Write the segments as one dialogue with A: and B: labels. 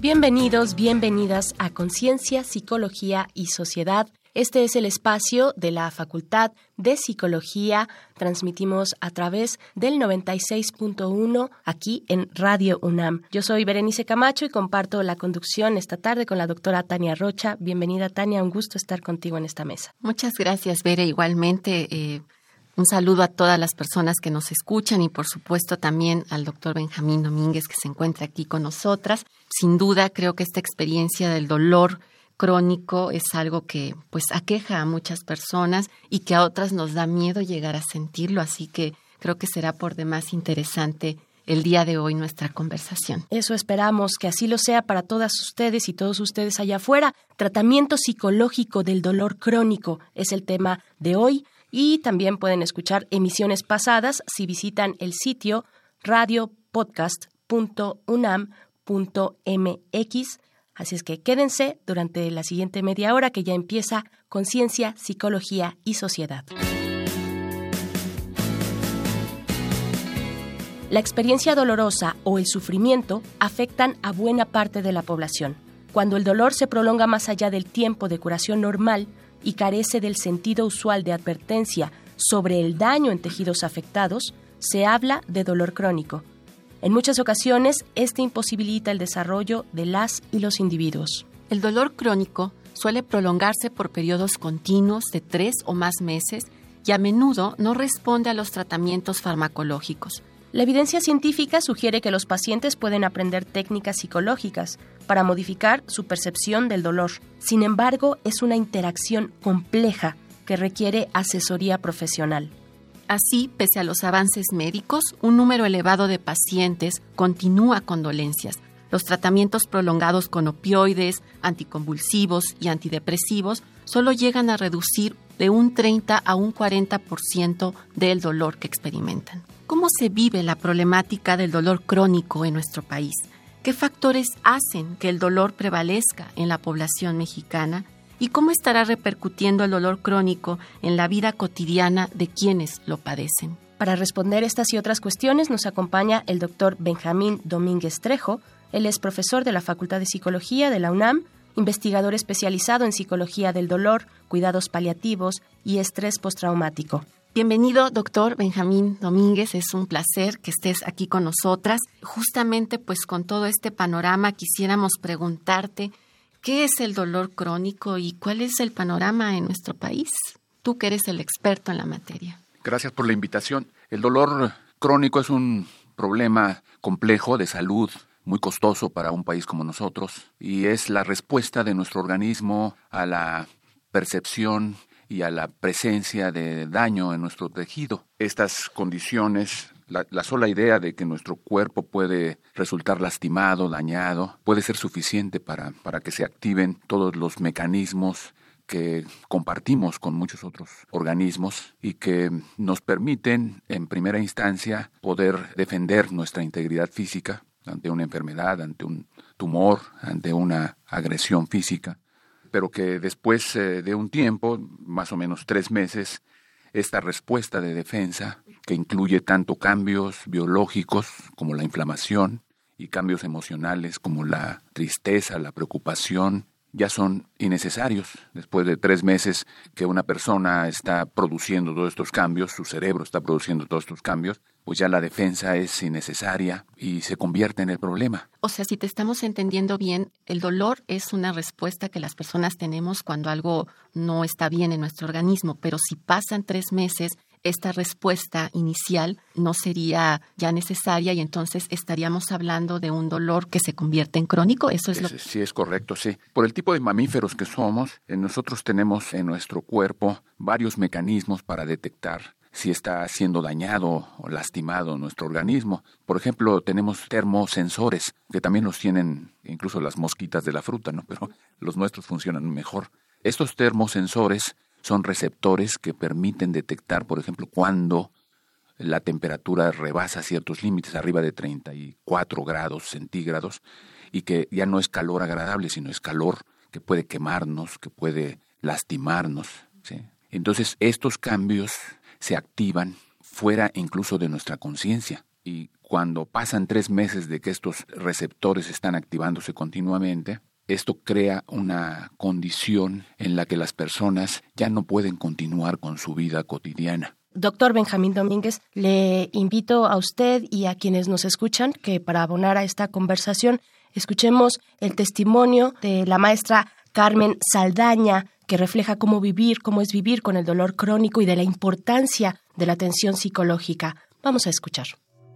A: Bienvenidos, bienvenidas a Conciencia, Psicología y Sociedad. Este es el espacio de la Facultad de Psicología. Transmitimos a través del 96.1 aquí en Radio UNAM. Yo soy Berenice Camacho y comparto la conducción esta tarde con la doctora Tania Rocha. Bienvenida Tania, un gusto estar contigo en esta mesa.
B: Muchas gracias, Bere. Igualmente, eh, un saludo a todas las personas que nos escuchan y por supuesto también al doctor Benjamín Domínguez que se encuentra aquí con nosotras. Sin duda creo que esta experiencia del dolor crónico es algo que pues aqueja a muchas personas y que a otras nos da miedo llegar a sentirlo, así que creo que será por demás interesante el día de hoy nuestra conversación.
A: Eso esperamos que así lo sea para todas ustedes y todos ustedes allá afuera. Tratamiento psicológico del dolor crónico es el tema de hoy y también pueden escuchar emisiones pasadas si visitan el sitio radiopodcast.unam.mx. Así es que quédense durante la siguiente media hora que ya empieza Conciencia, Psicología y Sociedad. La experiencia dolorosa o el sufrimiento afectan a buena parte de la población. Cuando el dolor se prolonga más allá del tiempo de curación normal, y carece del sentido usual de advertencia sobre el daño en tejidos afectados, se habla de dolor crónico. En muchas ocasiones, este imposibilita el desarrollo de las y los individuos.
B: El dolor crónico suele prolongarse por periodos continuos de tres o más meses y a menudo no responde a los tratamientos farmacológicos.
A: La evidencia científica sugiere que los pacientes pueden aprender técnicas psicológicas para modificar su percepción del dolor. Sin embargo, es una interacción compleja que requiere asesoría profesional.
B: Así, pese a los avances médicos, un número elevado de pacientes continúa con dolencias. Los tratamientos prolongados con opioides, anticonvulsivos y antidepresivos solo llegan a reducir de un 30 a un 40% del dolor que experimentan. ¿Cómo se vive la problemática del dolor crónico en nuestro país? ¿Qué factores hacen que el dolor prevalezca en la población mexicana? ¿Y cómo estará repercutiendo el dolor crónico en la vida cotidiana de quienes lo padecen?
A: Para responder estas y otras cuestiones nos acompaña el doctor Benjamín Domínguez Trejo. Él es profesor de la Facultad de Psicología de la UNAM, investigador especializado en psicología del dolor, cuidados paliativos y estrés postraumático.
B: Bienvenido, doctor Benjamín Domínguez. Es un placer que estés aquí con nosotras. Justamente, pues con todo este panorama, quisiéramos preguntarte qué es el dolor crónico y cuál es el panorama en nuestro país. Tú que eres el experto en la materia.
C: Gracias por la invitación. El dolor crónico es un problema complejo de salud muy costoso para un país como nosotros y es la respuesta de nuestro organismo a la percepción y a la presencia de daño en nuestro tejido. Estas condiciones, la, sola idea de que nuestro cuerpo puede resultar lastimado, dañado, puede ser suficiente para, para que se activen todos los mecanismos que compartimos con muchos otros organismos y que nos permiten, en primera instancia, poder defender nuestra integridad física ante una enfermedad, ante un tumor, ante una agresión física pero que después eh, de un tiempo, más o menos tres meses, esta respuesta de defensa, que incluye tanto cambios biológicos como la inflamación y cambios emocionales como la tristeza, la preocupación, ya son innecesarios. Después de tres meses que una persona está produciendo todos estos cambios, su cerebro está produciendo todos estos cambios, pues ya la defensa es innecesaria y se convierte en el problema.
B: O sea, si te estamos entendiendo bien, el dolor es una respuesta que las personas tenemos cuando algo no está bien en nuestro organismo, pero si pasan tres meses esta respuesta inicial no sería ya necesaria y entonces estaríamos hablando de un dolor que se convierte en crónico. Eso es, lo
C: Sí, es correcto, sí. Por el tipo de mamíferos que somos, eh, nosotros tenemos en nuestro cuerpo varios mecanismos para detectar si está siendo dañado o lastimado nuestro organismo. Por ejemplo, tenemos termosensores, que también los tienen incluso las mosquitas de la fruta, ¿no? Pero los nuestros funcionan mejor. Estos termosensores son receptores que permiten detectar, por ejemplo, cuando la temperatura rebasa ciertos límites, arriba de 34 grados centígrados, y que ya no es calor agradable, sino es calor que puede quemarnos, que puede lastimarnos. Entonces, estos cambios se activan fuera incluso de nuestra conciencia. Y cuando pasan tres meses de que estos receptores están activándose continuamente, esto crea una condición en la que las personas ya no pueden continuar con su vida cotidiana.
A: Doctor Benjamín Domínguez, le invito a usted y a quienes nos escuchan que para abonar a esta conversación escuchemos el testimonio de la maestra Carmen Saldaña, que refleja cómo vivir, cómo es vivir con el dolor crónico y de la importancia de la atención psicológica. Vamos a escuchar.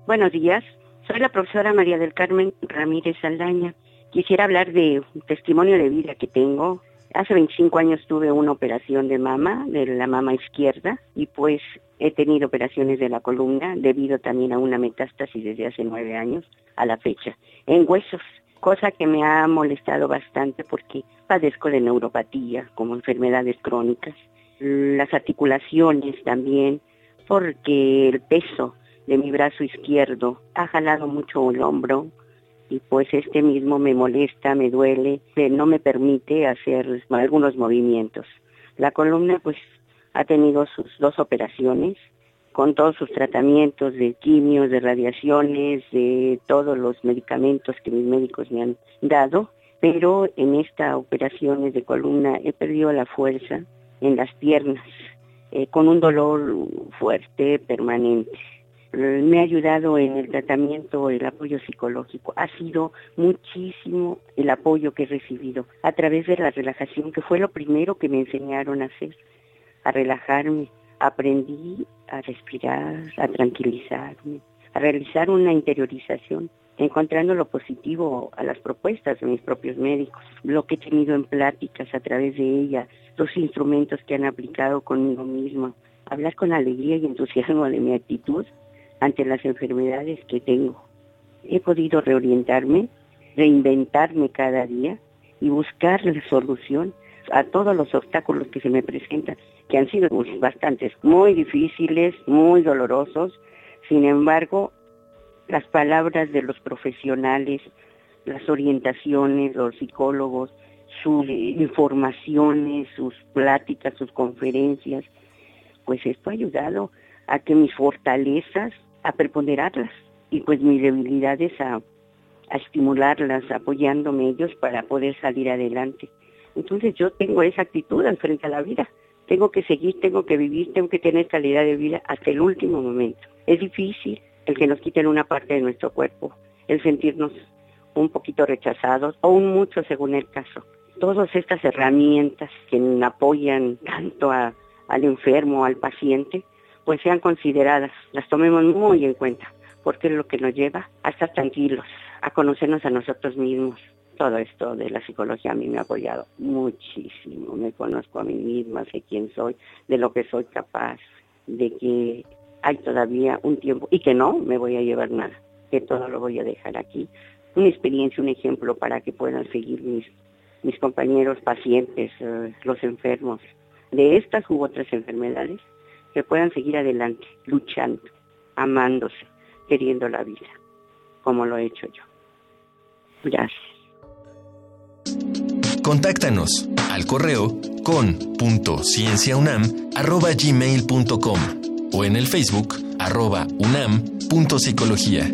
D: Buenos días, soy la profesora María del Carmen Ramírez Saldaña. Quisiera hablar de un testimonio de vida que tengo. Hace 25 años tuve una operación de mama, de la mama izquierda, y pues he tenido operaciones de la columna debido también a una metástasis desde hace nueve años a la fecha, en huesos cosa que me ha molestado bastante porque padezco de neuropatía como enfermedades crónicas, las articulaciones también, porque el peso de mi brazo izquierdo ha jalado mucho el hombro y pues este mismo me molesta, me duele, no me permite hacer algunos movimientos. La columna pues ha tenido sus dos operaciones, con todos sus tratamientos de quimios, de radiaciones, de todos los medicamentos que mis médicos me han dado, pero en esta operación de columna he perdido la fuerza en las piernas, eh, con un dolor fuerte, permanente. Me ha ayudado en el tratamiento, el apoyo psicológico. Ha sido muchísimo el apoyo que he recibido a través de la relajación, que fue lo primero que me enseñaron a hacer, a relajarme, aprendí a respirar, a tranquilizarme, a realizar una interiorización, encontrando lo positivo a las propuestas de mis propios médicos, lo que he tenido en pláticas a través de ellas, los instrumentos que han aplicado conmigo mismo, hablar con alegría y entusiasmo de mi actitud ante las enfermedades que tengo. He podido reorientarme, reinventarme cada día y buscar la solución a todos los obstáculos que se me presentan, que han sido bastantes, muy difíciles, muy dolorosos. Sin embargo, las palabras de los profesionales, las orientaciones, los psicólogos, sus informaciones, sus pláticas, sus conferencias, pues esto ha ayudado a que mis fortalezas, a preponderarlas y pues mis debilidades a, estimularlas, apoyándome ellos para poder salir adelante. Entonces yo tengo esa actitud al frente a la vida. Tengo que seguir, tengo que vivir, tengo que tener calidad de vida hasta el último momento. Es difícil el que nos quiten una parte de nuestro cuerpo, el sentirnos un poquito rechazados o un mucho según el caso. Todas estas herramientas que apoyan tanto al enfermo, al paciente, pues sean consideradas, las tomemos muy en cuenta, porque es lo que nos lleva a estar tranquilos, a conocernos a nosotros mismos, todo esto de la psicología a mí me ha apoyado muchísimo. Me conozco a mí misma, sé quién soy, de lo que soy capaz, de que hay todavía un tiempo y que no me voy a llevar nada, que todo lo voy a dejar aquí. Una experiencia, un ejemplo para que puedan seguir mis, mis compañeros pacientes, eh, los enfermos de estas u otras enfermedades, que puedan seguir adelante, luchando, amándose, queriendo la vida, como lo he hecho yo. Gracias.
E: Contáctanos al correo con.cienciaunam.gmail.com o en el Facebook arroba unam.psicología.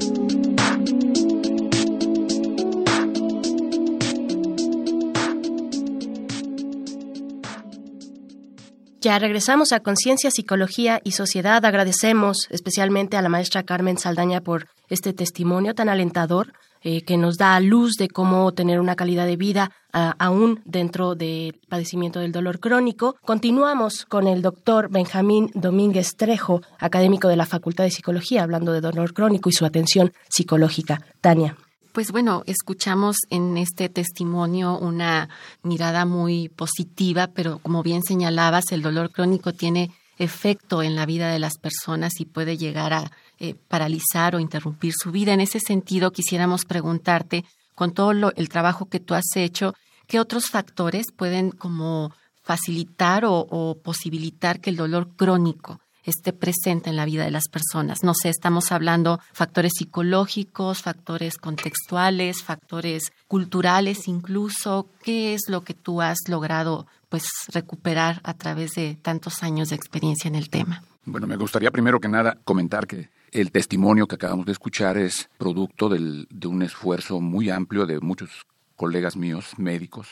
A: Ya regresamos a Conciencia, Psicología y Sociedad. Agradecemos especialmente a la maestra Carmen Saldaña por este testimonio tan alentador eh, que nos da luz de cómo tener una calidad de vida aún dentro del padecimiento del dolor crónico. Continuamos con el doctor Benjamín Domínguez Trejo, académico de la Facultad de Psicología, hablando de dolor crónico y su atención psicológica. Tania.
B: Pues bueno, escuchamos en este testimonio una mirada muy positiva, pero como bien señalabas, el dolor crónico tiene efecto en la vida de las personas y puede llegar a eh, paralizar o interrumpir su vida. En ese sentido, quisiéramos preguntarte, con todo el trabajo que tú has hecho, ¿qué otros factores pueden como facilitar o posibilitar que el dolor crónico esté presente en la vida de las personas. No sé, estamos hablando factores psicológicos, factores contextuales, factores culturales incluso. ¿Qué es lo que tú has logrado pues recuperar a través de tantos años de experiencia en el tema?
C: Bueno, me gustaría primero que nada comentar que el testimonio que acabamos de escuchar es producto del, de un esfuerzo muy amplio de muchos colegas míos, médicos.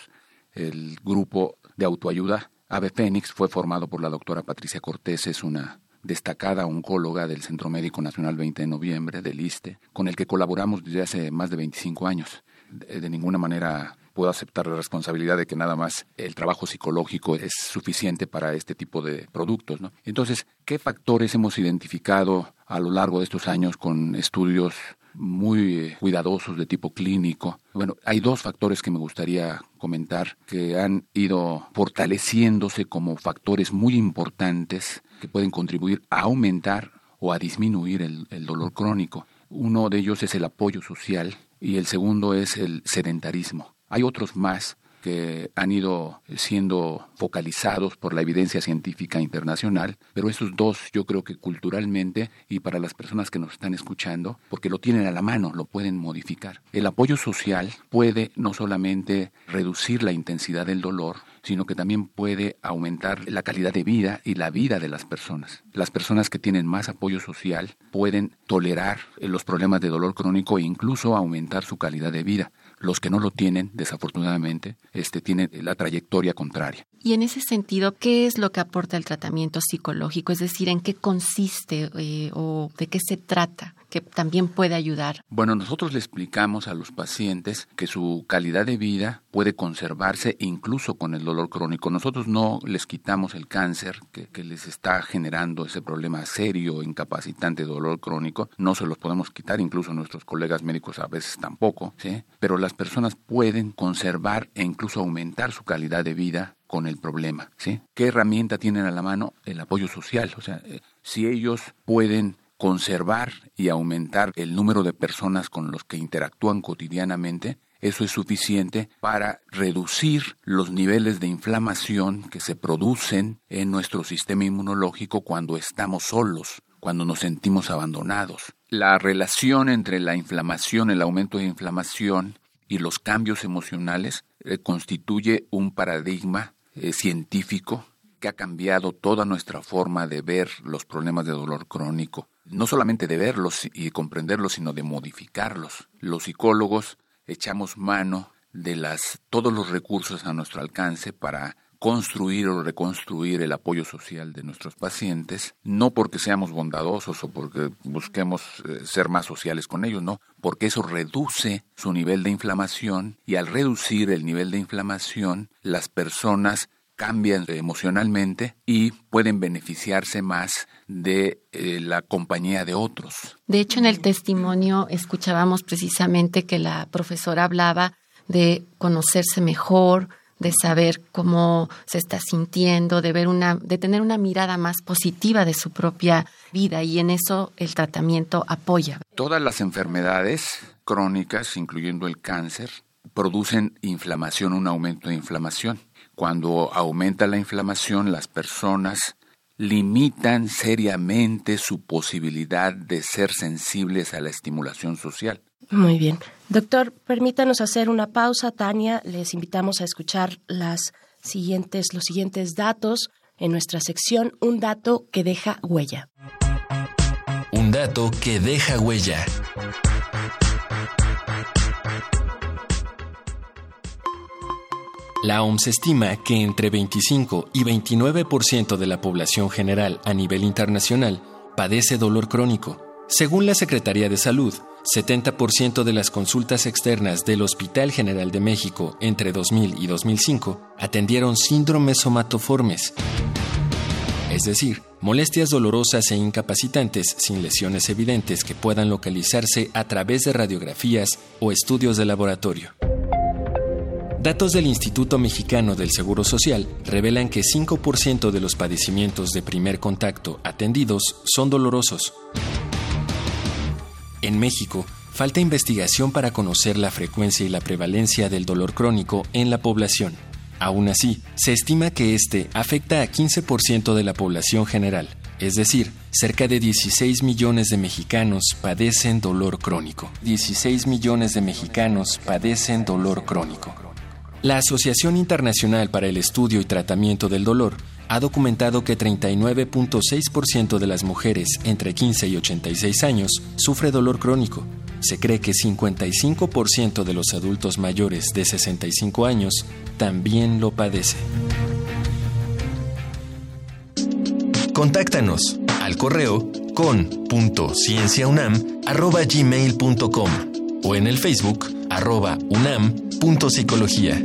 C: El grupo de autoayuda Ave Fénix fue formado por la doctora Patricia Cortés, es una destacada oncóloga del Centro Médico Nacional 20 de Noviembre, del ISTE, con el que colaboramos desde hace más de 25 años. De, ninguna manera puedo aceptar la responsabilidad de que nada más el trabajo psicológico es suficiente para este tipo de productos. Entonces, ¿qué factores hemos identificado a lo largo de estos años con estudios muy eh, cuidadosos de tipo clínico. Bueno, hay dos factores que me gustaría comentar que han ido fortaleciéndose como factores muy importantes que pueden contribuir a aumentar o a disminuir el, el dolor crónico. Uno de ellos es el apoyo social y el segundo es el sedentarismo. Hay otros más que han ido siendo focalizados por la evidencia científica internacional, pero esos dos yo creo que culturalmente y para las personas que nos están escuchando, porque lo tienen a la mano, lo pueden modificar. El apoyo social puede no solamente reducir la intensidad del dolor, sino que también puede aumentar la calidad de vida y la vida de las personas. Las personas que tienen más apoyo social pueden tolerar los problemas de dolor crónico e incluso aumentar su calidad de vida. Los que no lo tienen, desafortunadamente, este, tienen la trayectoria contraria.
B: Y en ese sentido, ¿qué es lo que aporta el tratamiento psicológico? Es decir, ¿en qué consiste eh, o de qué se trata? Que también puede ayudar?
C: Bueno, nosotros le explicamos a los pacientes que su calidad de vida puede conservarse incluso con el dolor crónico. Nosotros no les quitamos el cáncer que, les está generando ese problema serio, incapacitante dolor crónico. No se los podemos quitar, incluso nuestros colegas médicos a veces tampoco, ¿sí? Pero las personas pueden conservar e incluso aumentar su calidad de vida con el problema. ¿Qué herramienta tienen a la mano? El apoyo social, o sea, eh, si ellos pueden conservar y aumentar el número de personas con los que interactúan cotidianamente, eso es suficiente para reducir los niveles de inflamación que se producen en nuestro sistema inmunológico cuando estamos solos, cuando nos sentimos abandonados. La relación entre la inflamación, el aumento de inflamación y los cambios emocionales eh, constituye un paradigma eh, científico que ha cambiado toda nuestra forma de ver los problemas de dolor crónico no solamente de verlos y comprenderlos, sino de modificarlos. Los psicólogos echamos mano de las, todos los recursos a nuestro alcance para construir o reconstruir el apoyo social de nuestros pacientes, no porque seamos bondadosos o porque busquemos eh, ser más sociales con ellos, no, porque eso reduce su nivel de inflamación y al reducir el nivel de inflamación, las personas cambian emocionalmente y pueden beneficiarse más de eh, la compañía de otros.
B: De hecho, en el testimonio escuchábamos precisamente que la profesora hablaba de conocerse mejor, de saber cómo se está sintiendo, de ver una, de tener una mirada más positiva de su propia vida y en eso el tratamiento apoya.
C: Todas las enfermedades crónicas, incluyendo el cáncer, producen inflamación, un aumento de inflamación. Cuando aumenta la inflamación, las personas limitan seriamente su posibilidad de ser sensibles a la estimulación social.
A: Muy bien. Doctor, permítanos hacer una pausa. Tania, les invitamos a escuchar las siguientes, los siguientes datos en nuestra sección Un dato que deja huella.
E: Un dato que deja huella. La OMS estima que entre 25 y 29% de la población general a nivel internacional padece dolor crónico. Según la Secretaría de Salud, 70% de las consultas externas del Hospital General de México entre 2000 y 2005 atendieron síndromes somatoformes, es decir, molestias dolorosas e incapacitantes sin lesiones evidentes que puedan localizarse a través de radiografías o estudios de laboratorio. Datos del Instituto Mexicano del Seguro Social revelan que 5% de los padecimientos de primer contacto atendidos son dolorosos. En México, falta investigación para conocer la frecuencia y la prevalencia del dolor crónico en la población. Aún así, se estima que este afecta a 15% de la población general, es decir, cerca de 16 millones de mexicanos padecen dolor crónico. 16 millones de mexicanos padecen dolor crónico. La Asociación Internacional para el Estudio y Tratamiento del Dolor ha documentado que 39.6% de las mujeres entre 15 y 86 años sufre dolor crónico. Se cree que 55% de los adultos mayores de 65 años también lo padecen. Contáctanos al correo con.cienciaunam.gmail.com o en el Facebook arroba unam.psicología.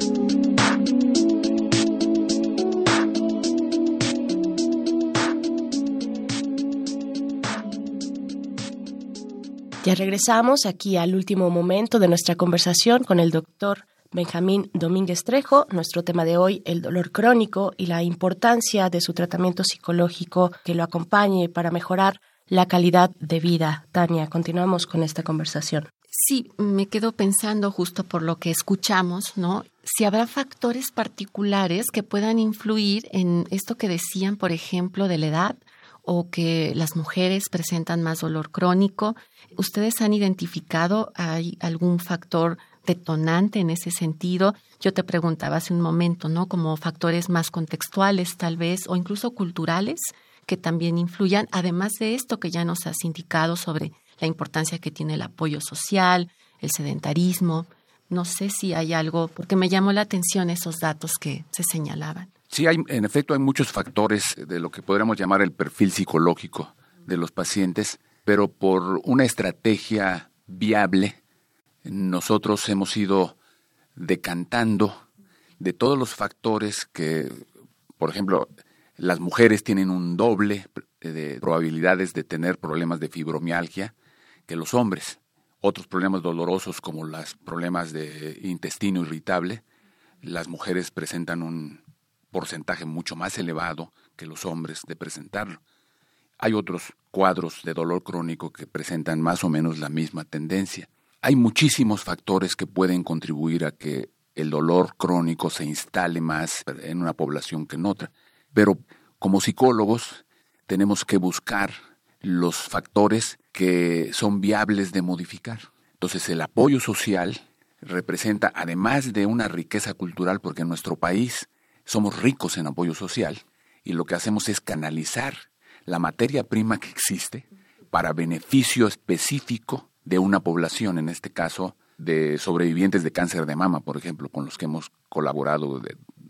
A: Ya regresamos aquí al último momento de nuestra conversación con el doctor Benjamín Domínguez Trejo. Nuestro tema de hoy, el dolor crónico y la importancia de su tratamiento psicológico que lo acompañe para mejorar la calidad de vida. Tania, continuamos con esta conversación.
B: Sí, me quedo pensando justo por lo que escuchamos, ¿no? Si habrá factores particulares que puedan influir en esto que decían, por ejemplo, de la edad o que las mujeres presentan más dolor crónico. ¿Ustedes han identificado hay algún factor detonante en ese sentido? Yo te preguntaba hace un momento, ¿no? Como factores más contextuales tal vez o incluso culturales que también influyan, además de esto que ya nos has indicado sobre la importancia que tiene el apoyo social, el sedentarismo. No sé si hay algo, porque me llamó la atención esos datos que se señalaban.
C: Sí, hay, en efecto hay muchos factores de lo que podríamos llamar el perfil psicológico de los pacientes, pero por una estrategia viable, nosotros hemos ido decantando de todos los factores que, por ejemplo, las mujeres tienen un doble de probabilidades de tener problemas de fibromialgia que los hombres. Otros problemas dolorosos como los problemas de intestino irritable, las mujeres presentan un porcentaje mucho más elevado que los hombres de presentarlo. Hay otros cuadros de dolor crónico que presentan más o menos la misma tendencia. Hay muchísimos factores que pueden contribuir a que el dolor crónico se instale más en una población que en otra. Pero como psicólogos tenemos que buscar los factores que son viables de modificar. Entonces el apoyo social representa, además de una riqueza cultural, porque en nuestro país somos ricos en apoyo social y lo que hacemos es canalizar la materia prima que existe para beneficio específico de una población, en este caso de sobrevivientes de cáncer de mama, por ejemplo, con los que hemos colaborado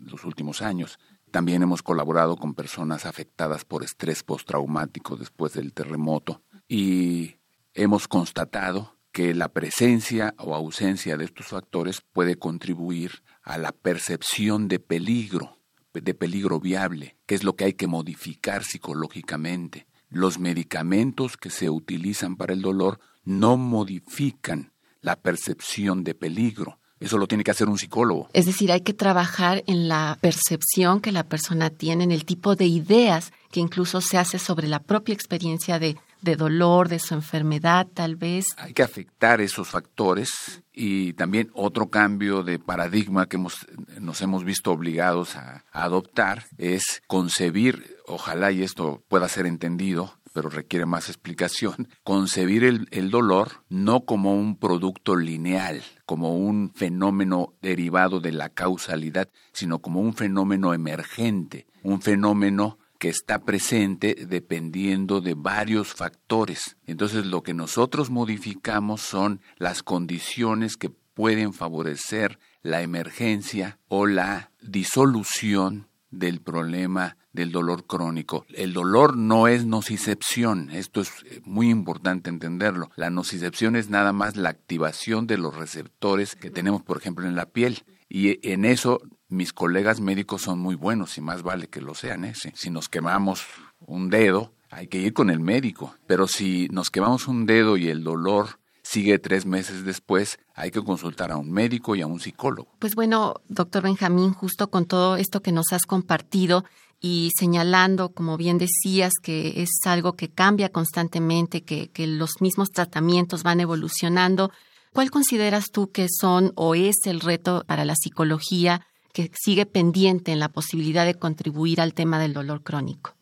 C: los últimos años. También hemos colaborado con personas afectadas por estrés postraumático después del terremoto y hemos constatado que la presencia o ausencia de estos factores puede contribuir a la percepción de peligro, de peligro viable, que es lo que hay que modificar psicológicamente. Los medicamentos que se utilizan para el dolor no modifican la percepción de peligro. Eso lo tiene que hacer un psicólogo.
B: Es decir, hay que trabajar en la percepción que la persona tiene, en el tipo de ideas que incluso se hace sobre la propia experiencia de, de dolor, de su enfermedad, tal vez.
C: Hay que afectar esos factores y también otro cambio de paradigma que hemos, nos hemos visto obligados a, adoptar es concebir, ojalá y esto pueda ser entendido, pero requiere más explicación, concebir el, el, dolor no como un producto lineal, como un fenómeno derivado de la causalidad, sino como un fenómeno emergente, un fenómeno que está presente dependiendo de varios factores. Entonces lo que nosotros modificamos son las condiciones que pueden favorecer la emergencia o la disolución del problema del dolor crónico. El dolor no es nocicepción, esto es muy importante entenderlo. La nocicepción es nada más la activación de los receptores que tenemos, por ejemplo, en la piel. Y en eso mis colegas médicos son muy buenos y más vale que lo sean. ese. Si nos quemamos un dedo, hay que ir con el médico. Pero si nos quemamos un dedo y el dolor sigue tres meses después, hay que consultar a un médico y a un psicólogo.
B: Pues bueno, doctor Benjamín, justo con todo esto que nos has compartido y señalando, como bien decías, que es algo que cambia constantemente, que, que los mismos tratamientos van evolucionando, ¿cuál consideras tú que son o es el reto para la psicología que sigue pendiente en la posibilidad de contribuir al tema del dolor crónico?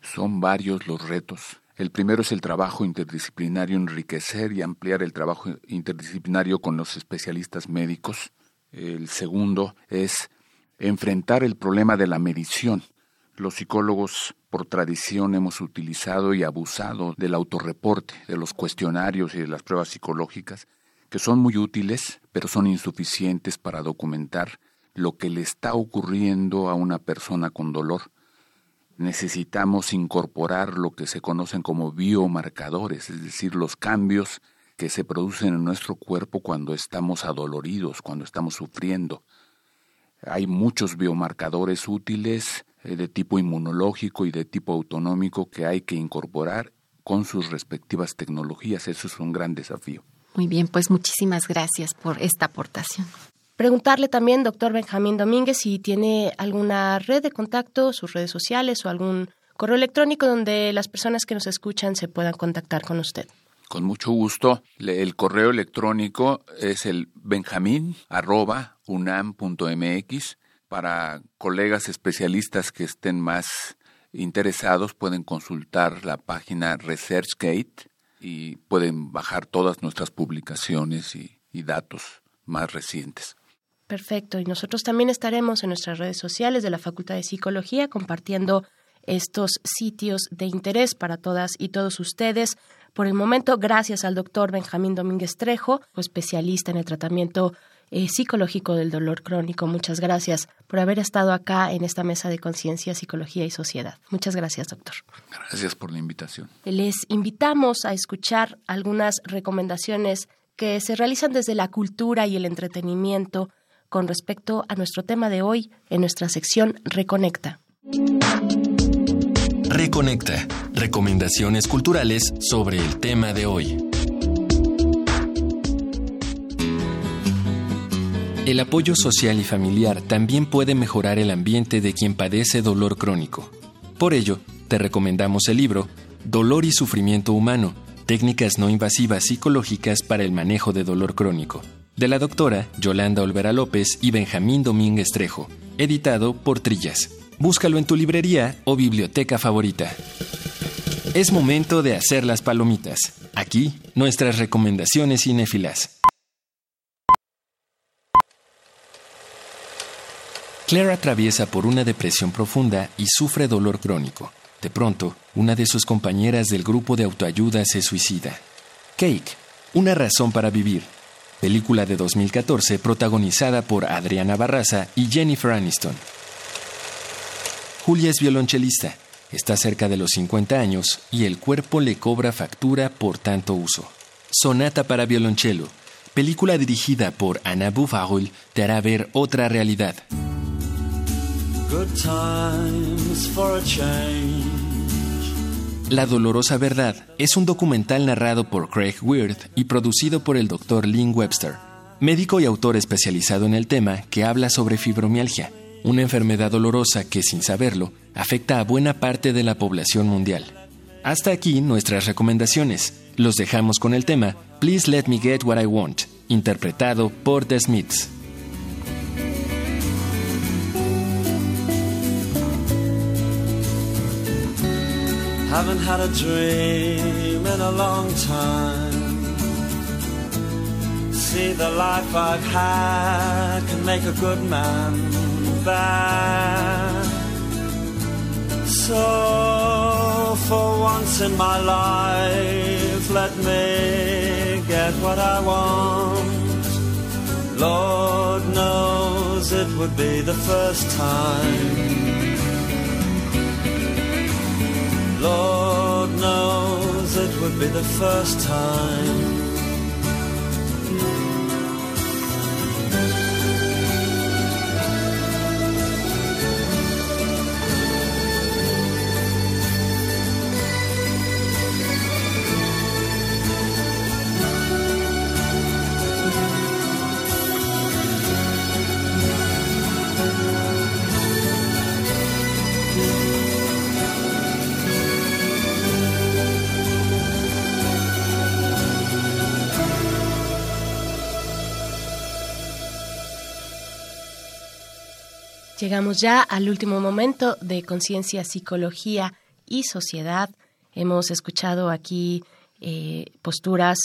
C: Son varios los retos. El primero es el trabajo interdisciplinario, enriquecer y ampliar el trabajo interdisciplinario con los especialistas médicos. El segundo es enfrentar el problema de la medición. Los psicólogos por tradición hemos utilizado y abusado del autorreporte, de los cuestionarios y de las pruebas psicológicas, que son muy útiles, pero son insuficientes para documentar lo que le está ocurriendo a una persona con dolor necesitamos incorporar lo que se conocen como biomarcadores, es decir, los cambios que se producen en nuestro cuerpo cuando estamos adoloridos, cuando estamos sufriendo. Hay muchos biomarcadores útiles eh, de tipo inmunológico y de tipo autonómico que hay que incorporar con sus respectivas tecnologías. Eso es un gran desafío.
B: Muy bien, pues muchísimas gracias por esta aportación.
A: Preguntarle también, doctor Benjamín Domínguez, si tiene alguna red de contacto, sus redes sociales o algún correo electrónico donde las personas que nos escuchan se puedan contactar con usted.
C: Con mucho gusto. El correo electrónico es el benjamín.unam.mx. Para colegas especialistas que estén más interesados, pueden consultar la página ResearchGate y pueden bajar todas nuestras publicaciones y, y datos más recientes.
A: Perfecto. Y nosotros también estaremos en nuestras redes sociales de la Facultad de Psicología compartiendo estos sitios de interés para todas y todos ustedes. Por el momento, gracias al doctor Benjamín Domínguez Trejo, especialista en el tratamiento eh, psicológico del dolor crónico. Muchas gracias por haber estado acá en esta mesa de conciencia, psicología y sociedad. Muchas gracias, doctor.
C: Gracias por la invitación.
A: Les invitamos a escuchar algunas recomendaciones que se realizan desde la cultura y el entretenimiento con respecto a nuestro tema de hoy en nuestra sección Reconecta.
E: Reconecta. Recomendaciones culturales sobre el tema de hoy. El apoyo social y familiar también puede mejorar el ambiente de quien padece dolor crónico. Por ello, te recomendamos el libro Dolor y Sufrimiento Humano, técnicas no invasivas psicológicas para el manejo de dolor crónico de la doctora Yolanda Olvera López y Benjamín Domínguez Trejo, editado por Trillas. Búscalo en tu librería o biblioteca favorita. Es momento de hacer las palomitas. Aquí, nuestras recomendaciones cinéfilas. Claire atraviesa por una depresión profunda y sufre dolor crónico. De pronto, una de sus compañeras del grupo de autoayuda se suicida. Cake, una razón para vivir, película de 2014 protagonizada por Adriana Barraza y Jennifer Aniston. Julia es violonchelista, está cerca de los 50 años y el cuerpo le cobra factura por tanto uso. Sonata para violonchelo, película dirigida por Anna Bufarul, te hará ver otra realidad. Good times for a change. La Dolorosa Verdad es un documental narrado por Craig Weird y producido por el Dr. Lynn Webster, médico y autor especializado en el tema que habla sobre fibromialgia, una enfermedad dolorosa que, sin saberlo, afecta a buena parte de la población mundial. Hasta aquí nuestras recomendaciones. Los dejamos con el tema Please Let Me Get What I Want, interpretado por The Smiths. Haven't had a dream in a long time. See, the life I've had can make a good man bad. So, for once in my life, let me get what I want. Lord knows it would be the first time Lord knows it would be the first time
A: Llegamos ya al último momento de conciencia, psicología y sociedad. Hemos escuchado aquí eh, posturas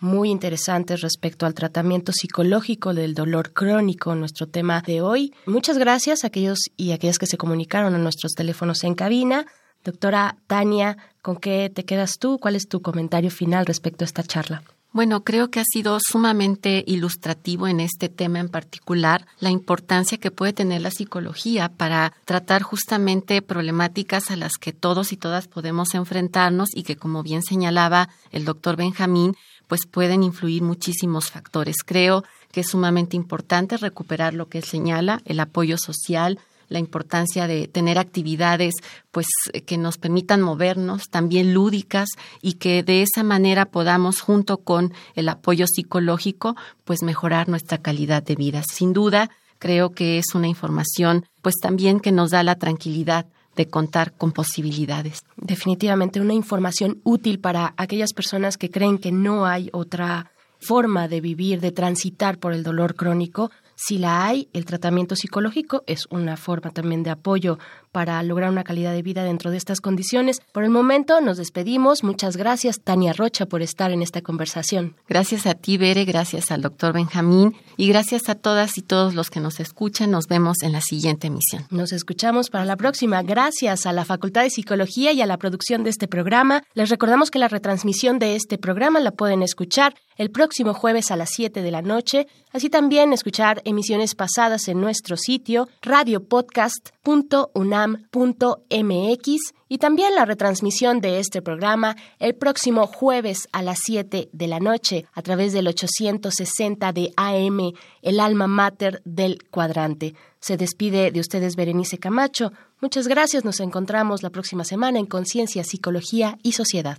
A: muy interesantes respecto al tratamiento psicológico del dolor crónico, nuestro tema de hoy. Muchas gracias a aquellos y aquellas que se comunicaron a nuestros teléfonos en cabina. Doctora Tania, ¿con qué te quedas tú? ¿Cuál es tu comentario final respecto a esta charla?
B: Bueno, creo que ha sido sumamente ilustrativo en este tema en particular la importancia que puede tener la psicología para tratar justamente problemáticas a las que todos y todas podemos enfrentarnos y que, como bien señalaba el doctor Benjamín, pues pueden influir muchísimos factores. Creo que es sumamente importante recuperar lo que señala, el apoyo social, la importancia de tener actividades pues que nos permitan movernos, también lúdicas y que de esa manera podamos junto con el apoyo psicológico pues mejorar nuestra calidad de vida. Sin duda, creo que es una información pues también que nos da la tranquilidad de contar con posibilidades.
A: Definitivamente una información útil para aquellas personas que creen que no hay otra forma de vivir, de transitar por el dolor crónico. Si la hay, el tratamiento psicológico es una forma también de apoyo para lograr una calidad de vida dentro de estas condiciones. Por el momento nos despedimos. Muchas gracias, Tania Rocha, por estar en esta conversación.
B: Gracias a ti, Bere, gracias al doctor Benjamín y gracias a todas y todos los que nos escuchan. Nos vemos en la siguiente emisión.
A: Nos escuchamos para la próxima. Gracias a la Facultad de Psicología y a la producción de este programa. Les recordamos que la retransmisión de este programa la pueden escuchar el próximo jueves a las 7 de la noche. Así también escuchar emisiones pasadas en nuestro sitio radiopodcast.unam mx y también la retransmisión de este programa el próximo jueves a las 7 de la noche a través del 860 de AM, el alma mater del cuadrante. Se despide de ustedes Berenice Camacho. Muchas gracias. Nos encontramos la próxima semana en Conciencia, Psicología y Sociedad.